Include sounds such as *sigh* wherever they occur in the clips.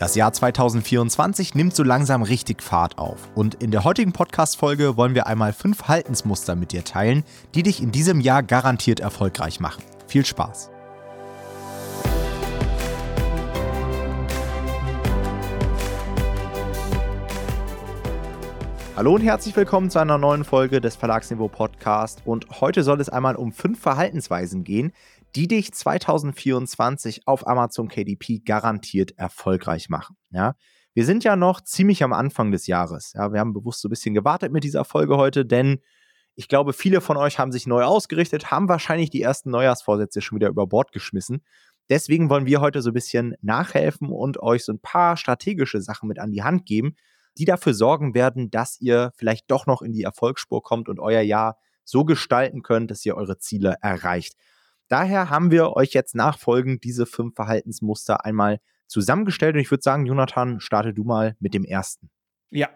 Das Jahr 2024 nimmt so langsam richtig Fahrt auf. Und in der heutigen Podcast-Folge wollen wir einmal fünf Haltensmuster mit dir teilen, die dich in diesem Jahr garantiert erfolgreich machen. Viel Spaß! Hallo und herzlich willkommen zu einer neuen Folge des Verlagsniveau Podcast. Und heute soll es einmal um fünf Verhaltensweisen gehen, die dich 2024 auf Amazon KDP garantiert erfolgreich machen. Ja, wir sind ja noch ziemlich am Anfang des Jahres. Ja, wir haben bewusst so ein bisschen gewartet mit dieser Folge heute, denn ich glaube, viele von euch haben sich neu ausgerichtet, haben wahrscheinlich die ersten Neujahrsvorsätze schon wieder über Bord geschmissen. Deswegen wollen wir heute so ein bisschen nachhelfen und euch so ein paar strategische Sachen mit an die Hand geben, die dafür sorgen werden, dass ihr vielleicht doch noch in die Erfolgsspur kommt und euer Jahr so gestalten könnt, dass ihr eure Ziele erreicht. Daher haben wir euch jetzt nachfolgend diese fünf Verhaltensmuster einmal zusammengestellt und ich würde sagen, Jonathan, starte du mal mit dem ersten. Ja,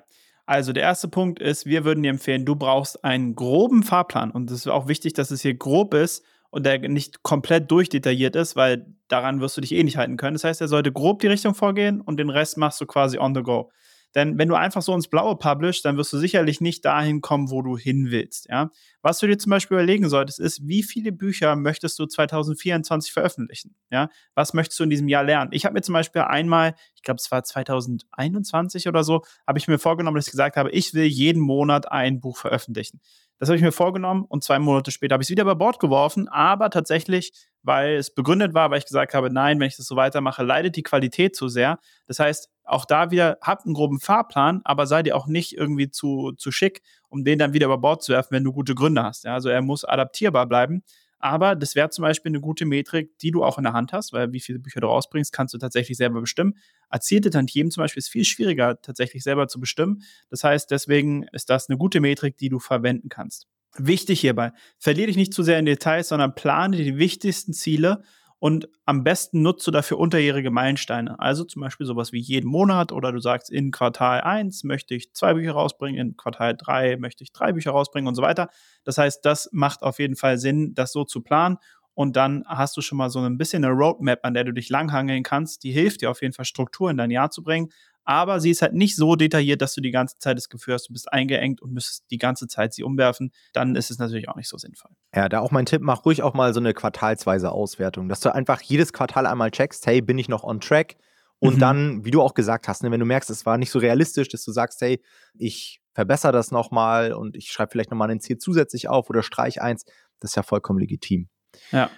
also der erste Punkt ist, wir würden dir empfehlen, du brauchst einen groben Fahrplan und es ist auch wichtig, dass es hier grob ist und der nicht komplett durchdetailliert ist, weil daran wirst du dich eh nicht halten können. Das heißt, er sollte grob die Richtung vorgehen und den Rest machst du quasi on the go. Denn wenn du einfach so ins Blaue publishst, dann wirst du sicherlich nicht dahin kommen, wo du hin willst. Ja? Was du dir zum Beispiel überlegen solltest, ist, wie viele Bücher möchtest du 2024 veröffentlichen? Ja? Was möchtest du in diesem Jahr lernen? Ich habe mir zum Beispiel einmal, ich glaube, es war 2021 oder so, habe ich mir vorgenommen, dass ich gesagt habe, ich will jeden Monat ein Buch veröffentlichen. Das habe ich mir vorgenommen und zwei Monate später habe ich es wieder über Bord geworfen, aber tatsächlich, weil es begründet war, weil ich gesagt habe, nein, wenn ich das so weitermache, leidet die Qualität zu sehr. Das heißt, auch da wieder, habt einen groben Fahrplan, aber sei dir auch nicht irgendwie zu, zu schick, um den dann wieder über Bord zu werfen, wenn du gute Gründe hast. Ja, also er muss adaptierbar bleiben. Aber das wäre zum Beispiel eine gute Metrik, die du auch in der Hand hast, weil wie viele Bücher du rausbringst, kannst du tatsächlich selber bestimmen. Erzielte Tantiemen zum Beispiel ist viel schwieriger tatsächlich selber zu bestimmen. Das heißt, deswegen ist das eine gute Metrik, die du verwenden kannst. Wichtig hierbei, verliere dich nicht zu sehr in Details, sondern plane die wichtigsten Ziele und am besten nutzt du dafür unterjährige Meilensteine. Also zum Beispiel sowas wie jeden Monat oder du sagst, in Quartal 1 möchte ich zwei Bücher rausbringen, in Quartal 3 möchte ich drei Bücher rausbringen und so weiter. Das heißt, das macht auf jeden Fall Sinn, das so zu planen. Und dann hast du schon mal so ein bisschen eine Roadmap, an der du dich langhangeln kannst. Die hilft dir auf jeden Fall, Struktur in dein Jahr zu bringen aber sie ist halt nicht so detailliert, dass du die ganze Zeit das Gefühl hast, du bist eingeengt und müsstest die ganze Zeit sie umwerfen. Dann ist es natürlich auch nicht so sinnvoll. Ja, da auch mein Tipp, mach ruhig auch mal so eine quartalsweise Auswertung, dass du einfach jedes Quartal einmal checkst, hey, bin ich noch on track? Und mhm. dann, wie du auch gesagt hast, ne, wenn du merkst, es war nicht so realistisch, dass du sagst, hey, ich verbessere das nochmal und ich schreibe vielleicht nochmal ein Ziel zusätzlich auf oder streich eins, das ist ja vollkommen legitim. Ja.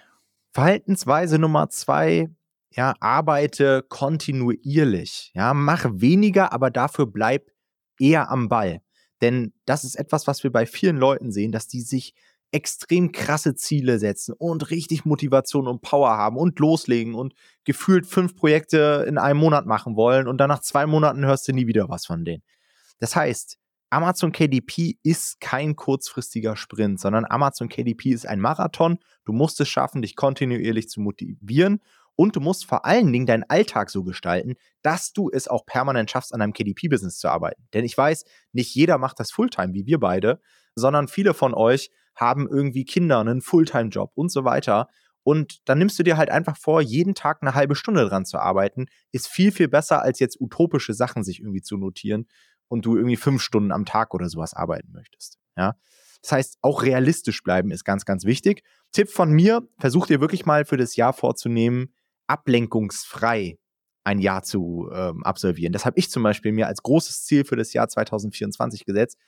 Verhaltensweise Nummer zwei, ja, arbeite kontinuierlich. Ja, mach weniger, aber dafür bleib eher am Ball. Denn das ist etwas, was wir bei vielen Leuten sehen, dass die sich extrem krasse Ziele setzen und richtig Motivation und Power haben und loslegen und gefühlt fünf Projekte in einem Monat machen wollen und dann nach zwei Monaten hörst du nie wieder was von denen. Das heißt, Amazon KDP ist kein kurzfristiger Sprint, sondern Amazon KDP ist ein Marathon. Du musst es schaffen, dich kontinuierlich zu motivieren und du musst vor allen Dingen deinen Alltag so gestalten, dass du es auch permanent schaffst, an deinem KDP-Business zu arbeiten. Denn ich weiß, nicht jeder macht das Fulltime wie wir beide, sondern viele von euch haben irgendwie Kinder, einen Fulltime-Job und so weiter. Und dann nimmst du dir halt einfach vor, jeden Tag eine halbe Stunde dran zu arbeiten, ist viel, viel besser, als jetzt utopische Sachen sich irgendwie zu notieren und du irgendwie fünf Stunden am Tag oder sowas arbeiten möchtest. Ja. Das heißt, auch realistisch bleiben ist ganz, ganz wichtig. Tipp von mir, versuch dir wirklich mal für das Jahr vorzunehmen, ablenkungsfrei ein Jahr zu ähm, absolvieren. Das habe ich zum Beispiel mir als großes Ziel für das Jahr 2024 gesetzt,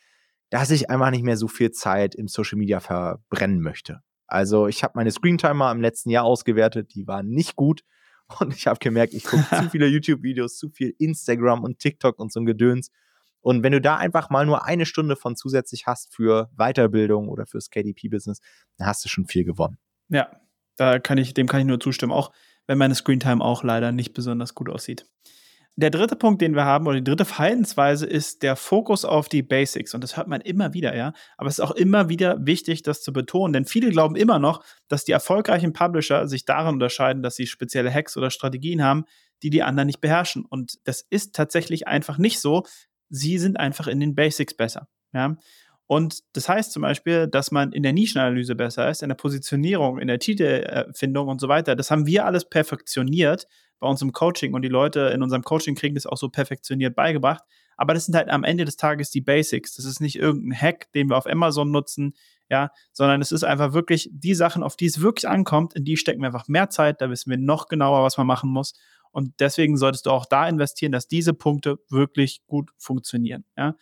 dass ich einfach nicht mehr so viel Zeit im Social Media verbrennen möchte. Also ich habe meine Screentimer im letzten Jahr ausgewertet, die waren nicht gut. *laughs* Und ich habe gemerkt, ich gucke zu *laughs* viele YouTube-Videos, zu viel Instagram und TikTok und so ein Gedöns. Und wenn du da einfach mal nur eine Stunde von zusätzlich hast für Weiterbildung oder fürs KDP-Business, dann hast du schon viel gewonnen. Ja, da kann ich, dem kann ich nur zustimmen. Auch wenn meine Screentime auch leider nicht besonders gut aussieht. Der dritte Punkt, den wir haben, oder die dritte Verhaltensweise, ist der Fokus auf die Basics. Und das hört man immer wieder, ja. Aber es ist auch immer wieder wichtig, das zu betonen, denn viele glauben immer noch, dass die erfolgreichen Publisher sich darin unterscheiden, dass sie spezielle Hacks oder Strategien haben, die die anderen nicht beherrschen. Und das ist tatsächlich einfach nicht so. Sie sind einfach in den Basics besser, ja. Und das heißt zum Beispiel, dass man in der Nischenanalyse besser ist, in der Positionierung, in der Titelfindung und so weiter. Das haben wir alles perfektioniert bei uns im Coaching und die Leute in unserem Coaching kriegen das auch so perfektioniert beigebracht. Aber das sind halt am Ende des Tages die Basics. Das ist nicht irgendein Hack, den wir auf Amazon nutzen, ja, sondern es ist einfach wirklich die Sachen, auf die es wirklich ankommt, in die stecken wir einfach mehr Zeit, da wissen wir noch genauer, was man machen muss. Und deswegen solltest du auch da investieren, dass diese Punkte wirklich gut funktionieren. Ja.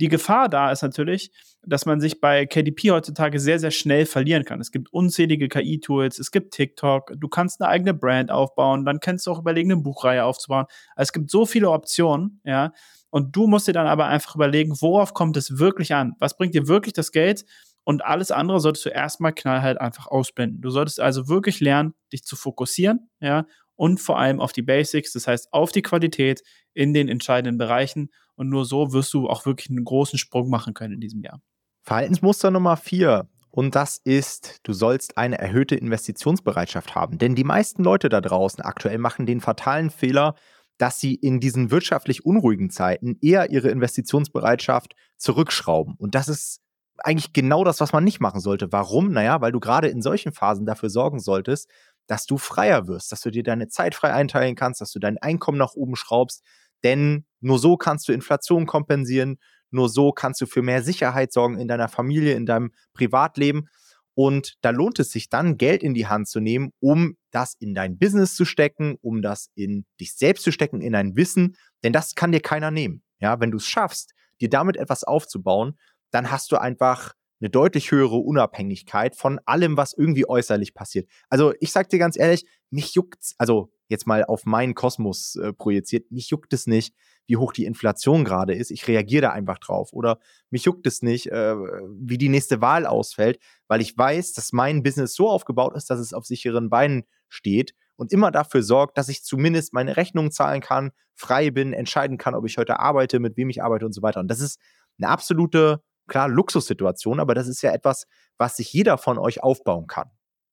Die Gefahr da ist natürlich, dass man sich bei KDP heutzutage sehr, sehr schnell verlieren kann. Es gibt unzählige KI-Tools, es gibt TikTok, du kannst eine eigene Brand aufbauen, dann kannst du auch überlegen, eine Buchreihe aufzubauen. Also es gibt so viele Optionen, ja. Und du musst dir dann aber einfach überlegen, worauf kommt es wirklich an? Was bringt dir wirklich das Geld? Und alles andere solltest du erstmal knallhalt einfach ausblenden. Du solltest also wirklich lernen, dich zu fokussieren, ja, und vor allem auf die Basics, das heißt auf die Qualität in den entscheidenden Bereichen. Und nur so wirst du auch wirklich einen großen Sprung machen können in diesem Jahr. Verhaltensmuster Nummer vier. Und das ist, du sollst eine erhöhte Investitionsbereitschaft haben. Denn die meisten Leute da draußen aktuell machen den fatalen Fehler, dass sie in diesen wirtschaftlich unruhigen Zeiten eher ihre Investitionsbereitschaft zurückschrauben. Und das ist eigentlich genau das, was man nicht machen sollte. Warum? Naja, weil du gerade in solchen Phasen dafür sorgen solltest, dass du freier wirst, dass du dir deine Zeit frei einteilen kannst, dass du dein Einkommen nach oben schraubst. Denn nur so kannst du Inflation kompensieren, nur so kannst du für mehr Sicherheit sorgen in deiner Familie, in deinem Privatleben. Und da lohnt es sich dann, Geld in die Hand zu nehmen, um das in dein Business zu stecken, um das in dich selbst zu stecken, in dein Wissen. Denn das kann dir keiner nehmen. Ja, wenn du es schaffst, dir damit etwas aufzubauen, dann hast du einfach eine deutlich höhere Unabhängigkeit von allem, was irgendwie äußerlich passiert. Also ich sag dir ganz ehrlich, mich juckt's, also jetzt mal auf meinen Kosmos äh, projiziert, mich juckt es nicht, wie hoch die Inflation gerade ist. Ich reagiere da einfach drauf. Oder mich juckt es nicht, äh, wie die nächste Wahl ausfällt, weil ich weiß, dass mein Business so aufgebaut ist, dass es auf sicheren Beinen steht und immer dafür sorgt, dass ich zumindest meine Rechnungen zahlen kann, frei bin, entscheiden kann, ob ich heute arbeite, mit wem ich arbeite und so weiter. Und das ist eine absolute klar Luxussituation, aber das ist ja etwas, was sich jeder von euch aufbauen kann.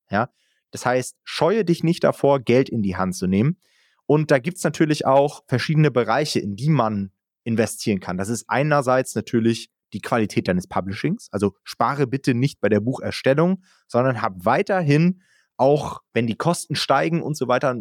Ja, das heißt, scheue dich nicht davor, Geld in die Hand zu nehmen. Und da gibt es natürlich auch verschiedene Bereiche, in die man investieren kann. Das ist einerseits natürlich die Qualität deines Publishings. Also spare bitte nicht bei der Bucherstellung, sondern hab weiterhin auch wenn die Kosten steigen und so weiter,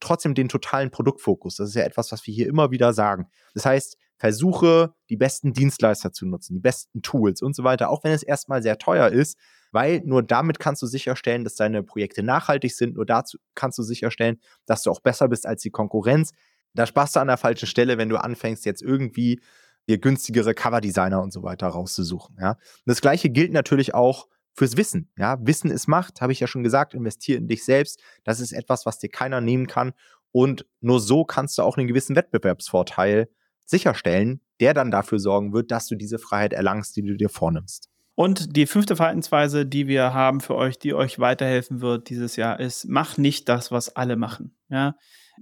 trotzdem den totalen Produktfokus. Das ist ja etwas, was wir hier immer wieder sagen. Das heißt, versuche die besten Dienstleister zu nutzen, die besten Tools und so weiter, auch wenn es erstmal sehr teuer ist, weil nur damit kannst du sicherstellen, dass deine Projekte nachhaltig sind, nur dazu kannst du sicherstellen, dass du auch besser bist als die Konkurrenz. Da sparst du an der falschen Stelle, wenn du anfängst, jetzt irgendwie dir günstigere Coverdesigner und so weiter rauszusuchen. Ja. das gleiche gilt natürlich auch fürs Wissen. Ja, Wissen ist Macht, habe ich ja schon gesagt, investiere in dich selbst. Das ist etwas, was dir keiner nehmen kann. Und nur so kannst du auch einen gewissen Wettbewerbsvorteil sicherstellen, der dann dafür sorgen wird, dass du diese Freiheit erlangst, die du dir vornimmst. Und die fünfte Verhaltensweise, die wir haben für euch, die euch weiterhelfen wird dieses Jahr, ist, mach nicht das, was alle machen. Ja,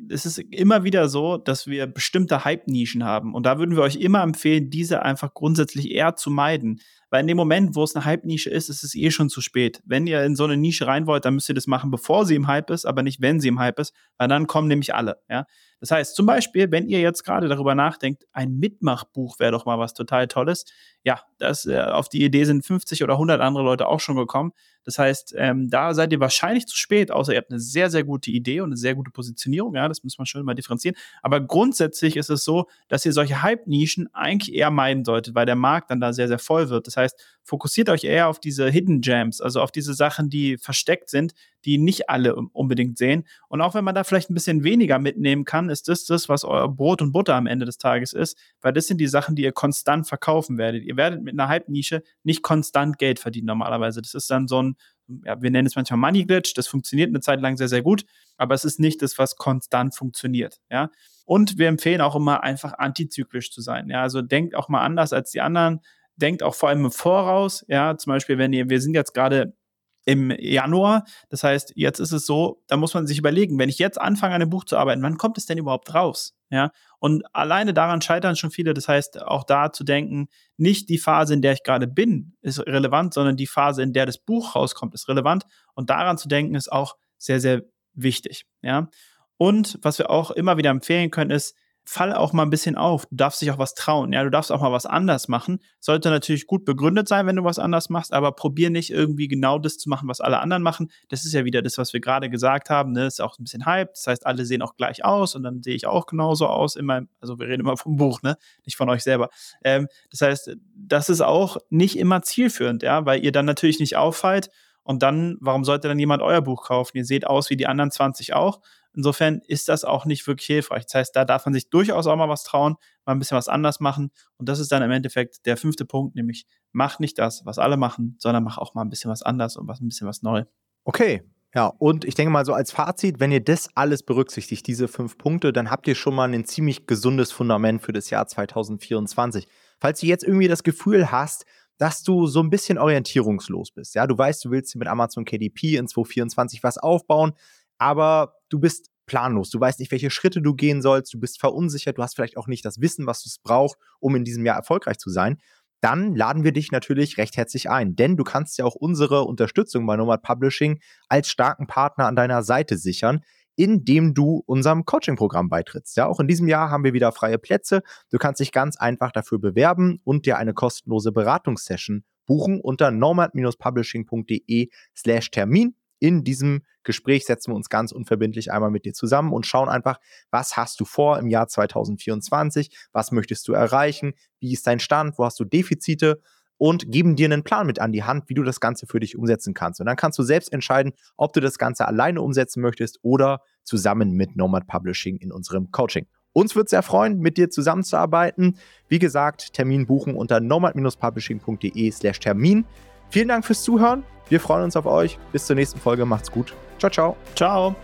es ist immer wieder so, dass wir bestimmte Hype-Nischen haben. Und da würden wir euch immer empfehlen, diese einfach grundsätzlich eher zu meiden. Weil in dem Moment, wo es eine Hype-Nische ist, ist es eh schon zu spät. Wenn ihr in so eine Nische rein wollt, dann müsst ihr das machen, bevor sie im Hype ist, aber nicht, wenn sie im Hype ist, weil dann kommen nämlich alle. Ja? Das heißt, zum Beispiel, wenn ihr jetzt gerade darüber nachdenkt, ein Mitmachbuch wäre doch mal was total Tolles. Ja, das, äh, auf die Idee sind 50 oder 100 andere Leute auch schon gekommen. Das heißt, ähm, da seid ihr wahrscheinlich zu spät, außer ihr habt eine sehr, sehr gute Idee und eine sehr gute Positionierung. Ja, das muss man schon mal differenzieren. Aber grundsätzlich ist es so, dass ihr solche Hype-Nischen eigentlich eher meiden solltet, weil der Markt dann da sehr, sehr voll wird. Das heißt, fokussiert euch eher auf diese Hidden Gems, also auf diese Sachen, die versteckt sind, die nicht alle unbedingt sehen. Und auch wenn man da vielleicht ein bisschen weniger mitnehmen kann, ist das das, was euer Brot und Butter am Ende des Tages ist, weil das sind die Sachen, die ihr konstant verkaufen werdet. Ihr werdet mit einer Hype-Nische nicht konstant Geld verdienen normalerweise. Das ist dann so ein, ja, wir nennen es manchmal Money Glitch, das funktioniert eine Zeit lang sehr, sehr gut, aber es ist nicht das, was konstant funktioniert, ja. Und wir empfehlen auch immer einfach antizyklisch zu sein, ja. Also denkt auch mal anders als die anderen, denkt auch vor allem im Voraus, ja, zum Beispiel, wenn ihr, wir sind jetzt gerade im Januar. Das heißt, jetzt ist es so, da muss man sich überlegen, wenn ich jetzt anfange, an einem Buch zu arbeiten, wann kommt es denn überhaupt raus? Ja, und alleine daran scheitern schon viele. Das heißt, auch da zu denken, nicht die Phase, in der ich gerade bin, ist relevant, sondern die Phase, in der das Buch rauskommt, ist relevant. Und daran zu denken, ist auch sehr, sehr wichtig. Ja, und was wir auch immer wieder empfehlen können, ist, fall auch mal ein bisschen auf. Du darfst dich auch was trauen. Ja, du darfst auch mal was anders machen. Sollte natürlich gut begründet sein, wenn du was anders machst, aber probier nicht irgendwie genau das zu machen, was alle anderen machen. Das ist ja wieder das, was wir gerade gesagt haben. Ne? Ist auch ein bisschen Hype. Das heißt, alle sehen auch gleich aus und dann sehe ich auch genauso aus in meinem, also wir reden immer vom Buch, ne? Nicht von euch selber. Ähm, das heißt, das ist auch nicht immer zielführend, ja, weil ihr dann natürlich nicht auffallt. Und dann, warum sollte dann jemand euer Buch kaufen? Ihr seht aus wie die anderen 20 auch Insofern ist das auch nicht wirklich hilfreich. Das heißt, da darf man sich durchaus auch mal was trauen, mal ein bisschen was anders machen. Und das ist dann im Endeffekt der fünfte Punkt, nämlich mach nicht das, was alle machen, sondern mach auch mal ein bisschen was anders und was ein bisschen was neu. Okay. Ja, und ich denke mal so als Fazit, wenn ihr das alles berücksichtigt, diese fünf Punkte, dann habt ihr schon mal ein ziemlich gesundes Fundament für das Jahr 2024. Falls du jetzt irgendwie das Gefühl hast, dass du so ein bisschen orientierungslos bist. Ja, du weißt, du willst mit Amazon KDP in 2024 was aufbauen, aber du bist planlos. Du weißt nicht, welche Schritte du gehen sollst, du bist verunsichert, du hast vielleicht auch nicht das Wissen, was du brauchst, um in diesem Jahr erfolgreich zu sein. Dann laden wir dich natürlich recht herzlich ein, denn du kannst ja auch unsere Unterstützung bei Nomad Publishing als starken Partner an deiner Seite sichern, indem du unserem Coaching-Programm beitrittst. Ja, auch in diesem Jahr haben wir wieder freie Plätze. Du kannst dich ganz einfach dafür bewerben und dir eine kostenlose Beratungssession buchen unter nomad-publishing.de slash Termin in diesem Gespräch setzen wir uns ganz unverbindlich einmal mit dir zusammen und schauen einfach, was hast du vor im Jahr 2024, was möchtest du erreichen, wie ist dein Stand, wo hast du Defizite und geben dir einen Plan mit an die Hand, wie du das Ganze für dich umsetzen kannst. Und dann kannst du selbst entscheiden, ob du das Ganze alleine umsetzen möchtest oder zusammen mit Nomad Publishing in unserem Coaching. Uns wird sehr freuen, mit dir zusammenzuarbeiten. Wie gesagt, Termin buchen unter nomad-publishing.de slash Termin. Vielen Dank fürs Zuhören. Wir freuen uns auf euch. Bis zur nächsten Folge. Macht's gut. Ciao, ciao. Ciao.